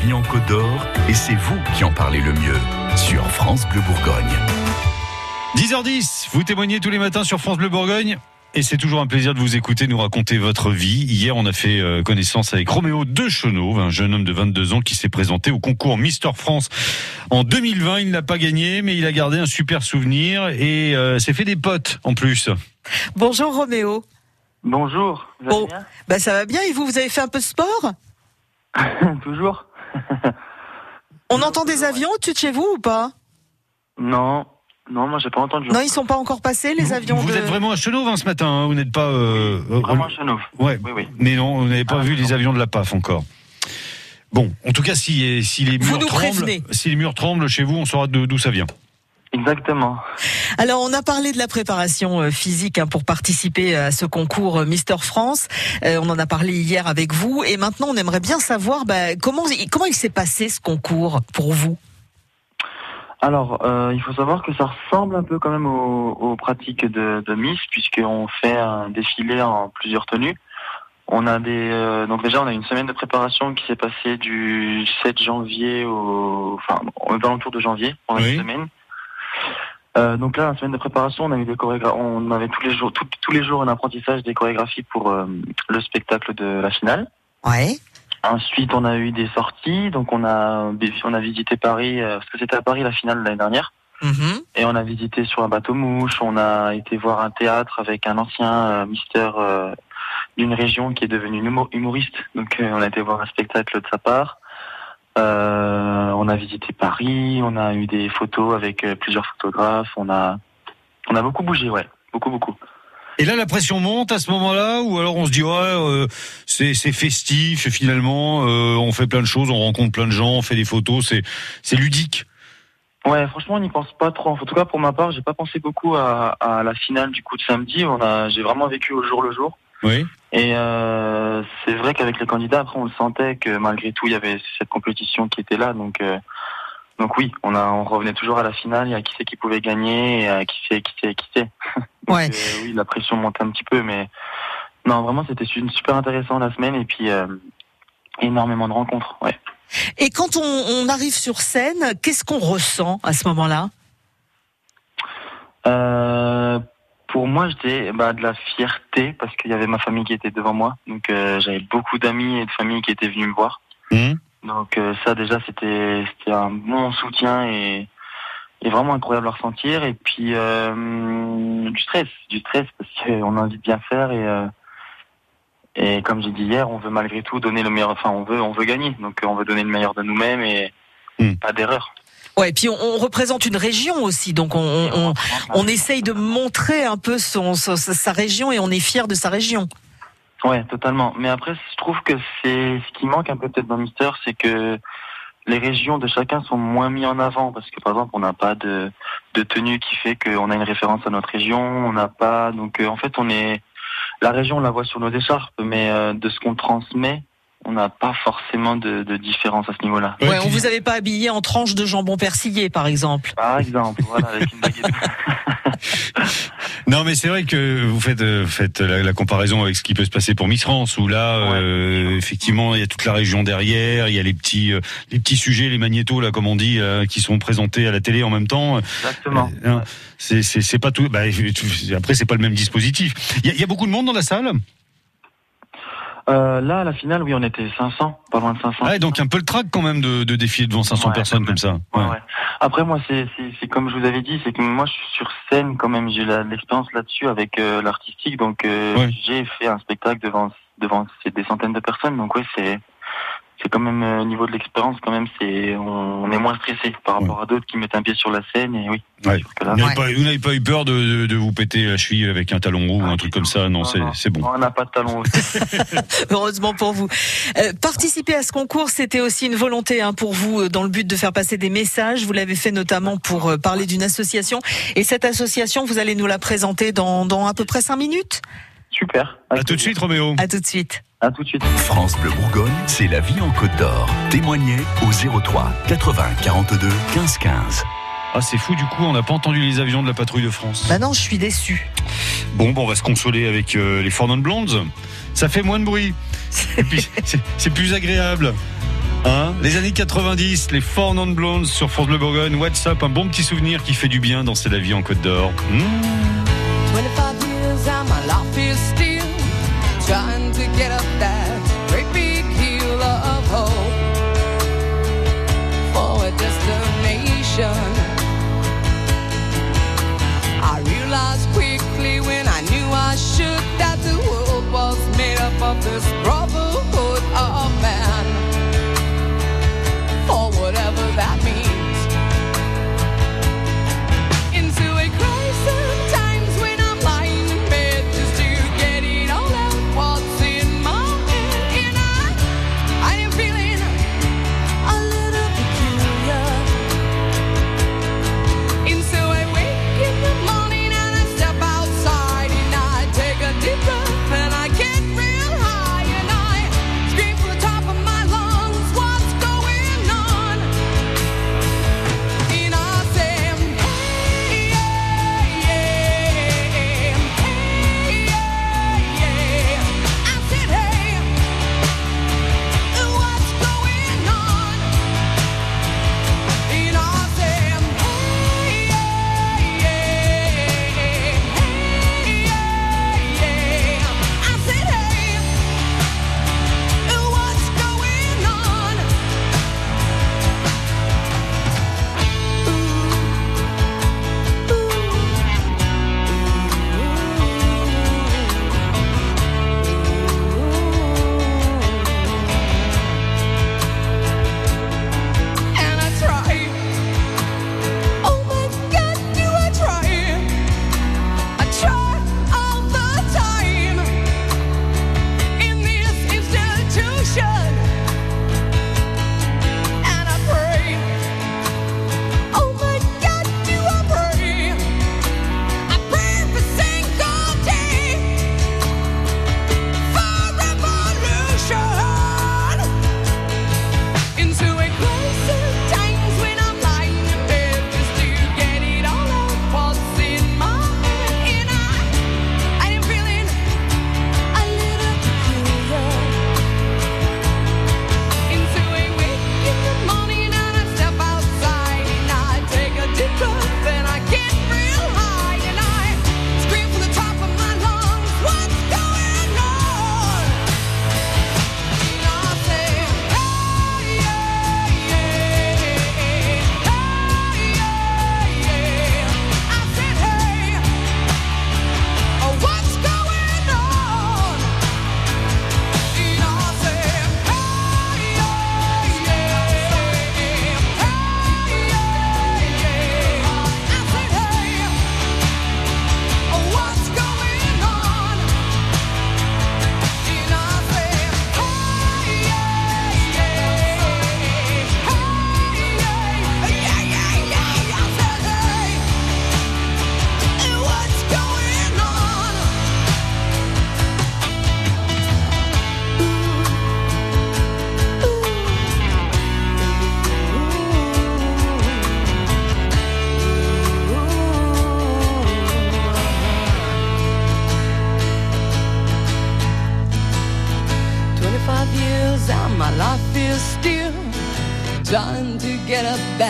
vie en Côte d'Or et c'est vous qui en parlez le mieux sur France Bleu Bourgogne. 10h10, vous témoignez tous les matins sur France Bleu Bourgogne. Et c'est toujours un plaisir de vous écouter, nous raconter votre vie. Hier, on a fait euh, connaissance avec Roméo de Chenauve, un jeune homme de 22 ans qui s'est présenté au concours Mister France en 2020. Il n'a pas gagné, mais il a gardé un super souvenir et euh, s'est fait des potes en plus. Bonjour Roméo. Bonjour, vous allez bien? bah ça va bien et vous, vous avez fait un peu de sport? Toujours On entend des avions au-dessus de chez vous ou pas? Non, non, moi j'ai pas entendu. Non, ils sont pas encore passés les vous, avions vous de... êtes vraiment à Chenauve hein, ce matin, hein, vous n'êtes pas... euh, euh, Vraiment à Chenauve. Ouais, Oui, oui. mais non, vous n'avez pas Ah, vu les avions de la PAF encore. Bon, en tout cas, si, si les murs tremblent, si les murs tremblent chez vous, on saura d'où ça vient. Exactement. Alors on a parlé de la préparation euh, physique hein, pour participer à ce concours euh, Mister France. Euh, on en a parlé hier avec vous et maintenant on aimerait bien savoir bah, comment comment il s'est passé ce concours pour vous? Alors, euh, il faut savoir que ça ressemble un peu quand même aux, aux pratiques de, de Miss, puisqu'on fait un défilé en plusieurs tenues. On a des euh, donc déjà on a une semaine de préparation qui s'est passée du 7 janvier au enfin aux alentours de janvier pendant Oui. une semaine. Euh, donc là la semaine de préparation on a eu des chorégra- on avait tous les jours tout- tous les jours un apprentissage des chorégraphies pour euh, le spectacle de la finale. Ouais. Ensuite, on a eu des sorties. Donc, on a on a visité Paris euh, parce que c'était à Paris la finale de l'année dernière. Mhm. Et on a visité sur un bateau mouche. On a été voir un théâtre avec un ancien euh, Mister d'une région qui est devenu humo- humoriste. Donc, on a été voir un spectacle de sa part. Euh, on a visité Paris. On a eu des photos avec euh, plusieurs photographes. On a on a beaucoup bougé, ouais, beaucoup beaucoup. Et là, la pression monte à ce moment-là, ou alors on se dit ouais, euh, c'est festif finalement euh, on fait plein de choses, on rencontre plein de gens, on fait des photos, c'est c'est ludique. Ouais, franchement, on n'y pense pas trop. En tout cas, pour ma part, j'ai pas pensé beaucoup à, à la finale du coup de samedi. On a, j'ai vraiment vécu au jour le jour. Oui. Et euh, vrai qu'avec les candidats, après, on le sentait que malgré tout, il y avait cette compétition qui était là. Donc, euh, donc oui, on a, on revenait toujours à la finale. Il y a qui c'est qui pouvait gagner, et à qui c'est, qui c'est, qui c'est. Ouais. euh, oui, la pression monte un petit peu, mais non, vraiment, c'était une super intéressant la semaine et puis euh, énormément de rencontres. Ouais. Et quand on, on arrive sur scène, qu'est-ce qu'on ressent à ce moment-là? Pour moi, j'étais bah, de la fierté parce qu'il y avait ma famille qui était devant moi. Donc euh, j'avais beaucoup d'amis et de familles qui étaient venus me voir. Mhm. Donc euh, ça déjà c'était c'était un bon soutien et, et vraiment incroyable à ressentir. Et puis euh, du stress, du stress parce qu'on a envie de bien faire et euh, et comme j'ai dit hier, on veut malgré tout donner le meilleur. Enfin, on veut on veut gagner. Donc on veut donner le meilleur de nous-mêmes et Hmm. pas d'erreur. Ouais, et puis on, représente une région aussi, donc on, on, essaye de montrer un peu son, sa région et on est fier de sa région. Ouais, totalement. Mais après, je trouve que c'est ce qui manque un peu peut-être dans Mister, c'est que les régions de chacun sont moins mis en avant parce que par exemple, on n'a pas de de tenue qui fait qu'on a une référence à notre région, on n'a pas donc euh, en fait, on est la région, on la voit sur nos écharpes, mais euh, de ce qu'on transmet, on n'a pas forcément de, de différence à ce niveau-là. Ouais, Ouais, on puis- vous avait pas habillé en tranche de jambon persillé, par exemple. Par exemple, voilà, avec une baguette. Non, mais c'est vrai que vous faites, euh, faites la, la comparaison avec ce qui peut se passer pour Miss France, où là, Ouais. euh, effectivement, il y a toute la région derrière, il y a les petits, euh, les petits sujets, les magnétos, là, comme on dit, euh, qui sont présentés à la télé en même temps. Exactement. Euh, hein, c'est, c'est, c'est pas tout. Bah, après, c'est pas le même dispositif. Il y, a, il y a beaucoup de monde dans la salle? Euh, là, à la finale, oui, on était 500, pas loin de 500. Ouais, donc un peu le trac quand même de, de défiler devant 500 Ouais, personnes comme ça. Ouais, Ouais. Après, moi, c'est, comme je vous avais dit, c'est que moi, je suis sur scène quand même. J'ai l'expérience là-dessus avec euh, l'artistique, donc euh, j'ai fait un spectacle devant devant des centaines de personnes. Donc ouais, c'est c'est quand même euh, au niveau de l'expérience, quand même, c'est on, on est moins stressé par rapport à d'autres qui mettent un pied sur la scène. Et oui, Ouais. là, Vous n'avez pas, eu peur de, de, de vous péter la cheville avec un talon roux ou Ah, un truc comme ça? Non, Non, c'est, non. bon. on n'a pas de talons. Heureusement pour vous. Euh, participer à ce concours, c'était aussi une volonté hein, pour vous euh, dans le but de faire passer des messages. Vous l'avez fait notamment pour euh, parler d'une association. Et cette association, vous allez nous la présenter dans, dans à peu près cinq minutes? Super. À tout de suite, Roméo. À tout de suite. À tout de suite. France Bleu Bourgogne, c'est la vie en Côte d'Or. Témoignez au 03 80 42 15 15. Ah, c'est fou, du coup, on n'a pas entendu les avions de la patrouille de France. Bah non, je suis déçue. Bon, bon, on va se consoler avec euh, les Four Non Blondes. Ça fait moins de bruit. Et puis, c'est c'est plus agréable. Hein? Les années 90, les Four Non Blondes sur France Bleu Bourgogne. WhatsApp, un bon petit souvenir qui fait du bien dans C'est la vie en Côte d'Or. Mmh. Get up that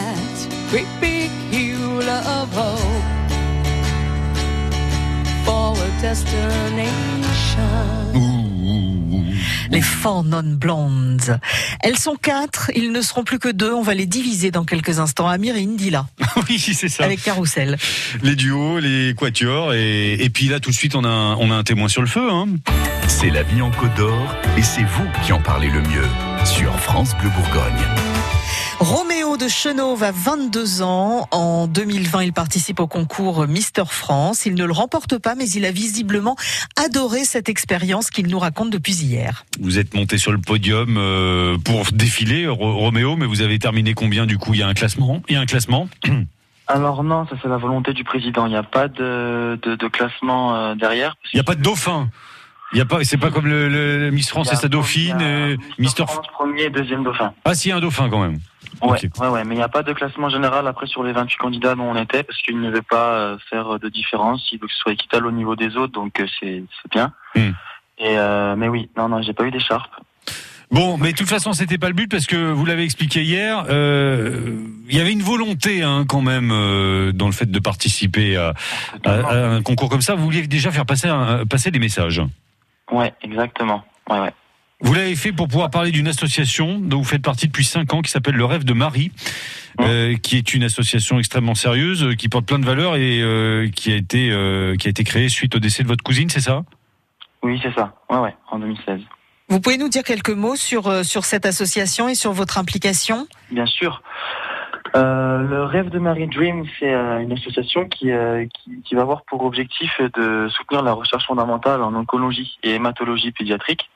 that great big hill of hope for a destination. Les Four Non Blondes. Elles sont quatre, ils ne seront plus que deux. On va les diviser dans quelques instants. Amirine, dit là, oui, c'est ça. avec Carousel. Les duos, les quatuors. Et, et puis là, tout de suite, on a, un- on a un témoin sur le feu. Hein. C'est la vie en Côte d'Or et c'est vous qui en parlez le mieux sur France Bleu Bourgogne. Roméo de Chenauve a 22 ans. En 2020, il participe au concours Mister France. Il ne le remporte pas, mais il a visiblement adoré cette expérience qu'il nous raconte depuis hier. Vous êtes monté sur le podium euh, pour défiler, Ro- Roméo, mais vous avez terminé combien du coup? Il y a un classement? Il y a un classement? Alors non, ça c'est la volonté du président. Il n'y a pas de, de, de classement euh, derrière. Il n'y a pas de dauphin. Il y a pas, c'est pas comme le, le Miss France et sa dauphine, euh, Mister. France premier deuxième dauphin. Ah, si, un dauphin quand même. Ouais, ouais, ouais, mais il n'y a pas de classement général après sur les 28 candidats dont on était parce qu'il ne veut pas euh, faire de différence. Il veut que ce soit équitable au niveau des autres, donc euh, c'est c'est bien. Hmm. Et euh, mais oui, non, non, j'ai pas eu d'écharpe. Bon, mais de toute façon, c'était pas le but parce que vous l'avez expliqué hier. euh, Il y avait une volonté hein, quand même euh, dans le fait de participer à, à- à un concours comme ça. Vous vouliez déjà faire passer, un- passer des messages. Ouais, exactement. Ouais, ouais. Vous l'avez fait pour pouvoir parler d'une association dont vous faites partie depuis 5 ans qui s'appelle Le Rêve de Marie, euh, qui est une association extrêmement sérieuse, euh, qui porte plein de valeurs et euh, qui a été euh, qui a été créée suite au décès de votre cousine, c'est ça? Oui, c'est ça. Ouais, ouais, en 2016. Vous pouvez nous dire quelques mots sur, sur cette association et sur votre implication? Bien sûr. Euh, le rêve de Marie Dream, c'est euh, une association qui, euh, qui, qui va avoir pour objectif de soutenir la recherche fondamentale en oncologie et hématologie pédiatrique,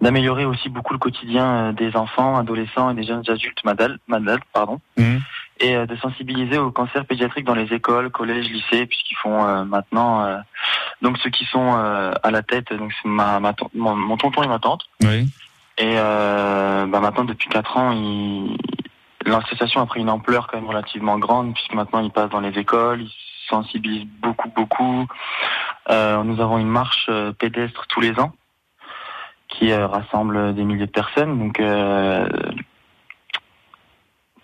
d'améliorer aussi beaucoup le quotidien euh, des enfants, adolescents et des jeunes adultes malades, pardon, Mhm. et euh, de sensibiliser au cancer pédiatrique dans les écoles, collèges, lycées, puisqu'ils font euh, maintenant euh, donc ceux qui sont euh, à la tête, donc c'est ma, ma mon, mon tonton et ma tante. Oui. Et euh, bah maintenant, depuis quatre ans, il... l'association a pris une ampleur quand même relativement grande, puisque maintenant, ils passent dans les écoles, ils sensibilisent beaucoup, beaucoup. Euh, nous avons une marche euh, pédestre tous les ans qui euh, rassemble des milliers de personnes. Donc, euh,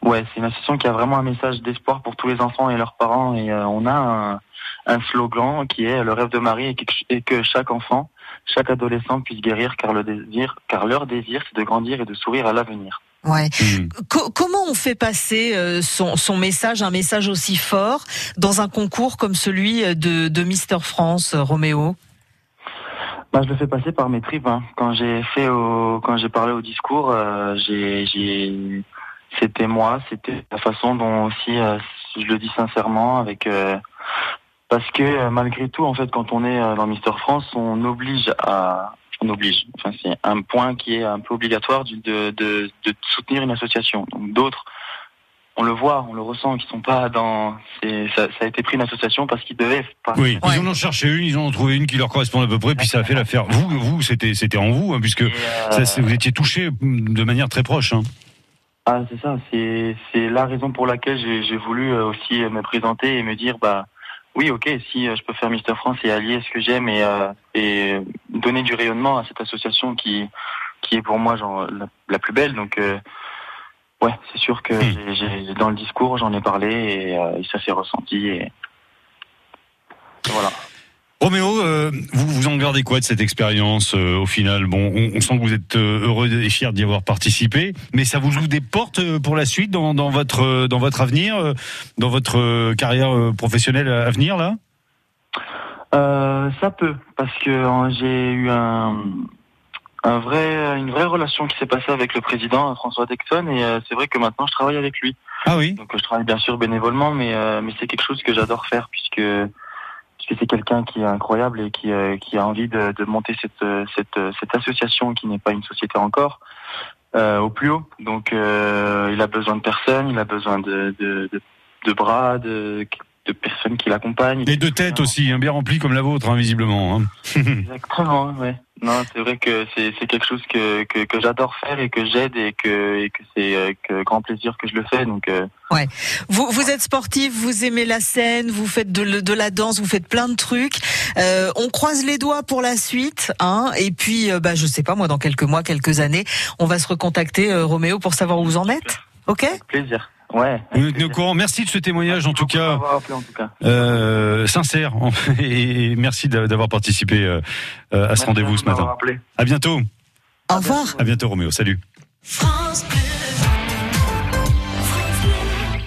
ouais, c'est une association qui a vraiment un message d'espoir pour tous les enfants et leurs parents. Et euh, on a un, un slogan qui est le rêve de Marie et que, et que chaque enfant chaque adolescent puisse guérir car le désir, car leur désir, c'est de grandir et de sourire à l'avenir. Ouais. Co- comment on fait passer euh, son, son message, un message aussi fort, dans un concours comme celui de, de Mister France, euh, Roméo? Bah, je le fais passer par mes tripes. hein. Quand j'ai fait au, quand j'ai parlé au discours, euh, j'ai, c'était moi, c'était la façon dont aussi, euh, je le dis sincèrement, avec, euh, parce que euh, malgré tout, en fait, quand on est euh, dans Mister France, on oblige à, on oblige. Enfin, c'est un point qui est un peu obligatoire de, de, de soutenir une association. Donc d'autres, on le voit, on le ressent, qui sont pas dans, c'est, ça, ça a été pris une association parce qu'ils devaient. pas- Oui, Ouais. ils en ont cherché une, ils en ont trouvé une qui leur correspond à peu près, puis ça a fait l'affaire. Vous, vous, c'était, c'était en vous, hein, puisque euh, ça, vous étiez touché de manière très proche. Hein. Ah, c'est ça. C'est c'est la raison pour laquelle j'ai j'ai voulu euh, aussi me présenter et me dire bah oui, ok, si euh, je peux faire Mister France et allier ce que j'aime et euh, et donner du rayonnement à cette association qui qui est pour moi genre la, la plus belle. Donc euh, ouais, c'est sûr que Hmm. j'ai- j'ai dans le discours j'en ai parlé et, euh, et ça s'est ressenti et voilà. Roméo, euh, vous vous en gardez quoi de cette expérience euh, au final? Bon, on, on sent que vous êtes euh, heureux et fier d'y avoir participé, mais ça vous ouvre des portes pour la suite dans, dans votre dans votre avenir, dans votre carrière professionnelle à venir là? Euh, ça peut, parce que j'ai eu un, un vrai, une vraie relation qui s'est passée avec le président François Dexon, et c'est vrai que maintenant je travaille avec lui. Ah oui? Donc je travaille bien sûr bénévolement, mais mais c'est quelque chose que j'adore faire puisque puisque c'est quelqu'un qui est incroyable et qui euh, qui a envie de, de monter cette euh, cette euh, cette association qui n'est pas une société encore euh, au plus haut. Donc euh, il a besoin de personnes, il a besoin de de, de, de bras, de de personnes qui l'accompagnent. Et de tête aussi, hein, bien remplie comme la vôtre, hein, visiblement. hein. Exactement, ouais. Non, c'est vrai que c'est quelque chose que que, que j'adore faire et que j'aide et que et que c'est euh, grand plaisir que je le fais. Donc euh, Vous, vous êtes sportif, vous aimez la scène, vous faites de, de la danse, vous faites plein de trucs. Euh, on croise les doigts pour la suite, hein. Et puis, euh, bah, je sais pas, moi, dans quelques mois, quelques années, on va se recontacter, euh, Roméo, pour savoir où vous en êtes. Ok? Avec plaisir. Ouais. Vous avec êtes au courant. Merci de ce témoignage, en tout cas. m'avoir appelé, en tout cas. Euh, sincère et merci d'a- d'avoir participé euh, euh, à ce rendez-vous de ce matin. appelé. À bientôt. Au revoir. À bientôt Roméo. Salut. France.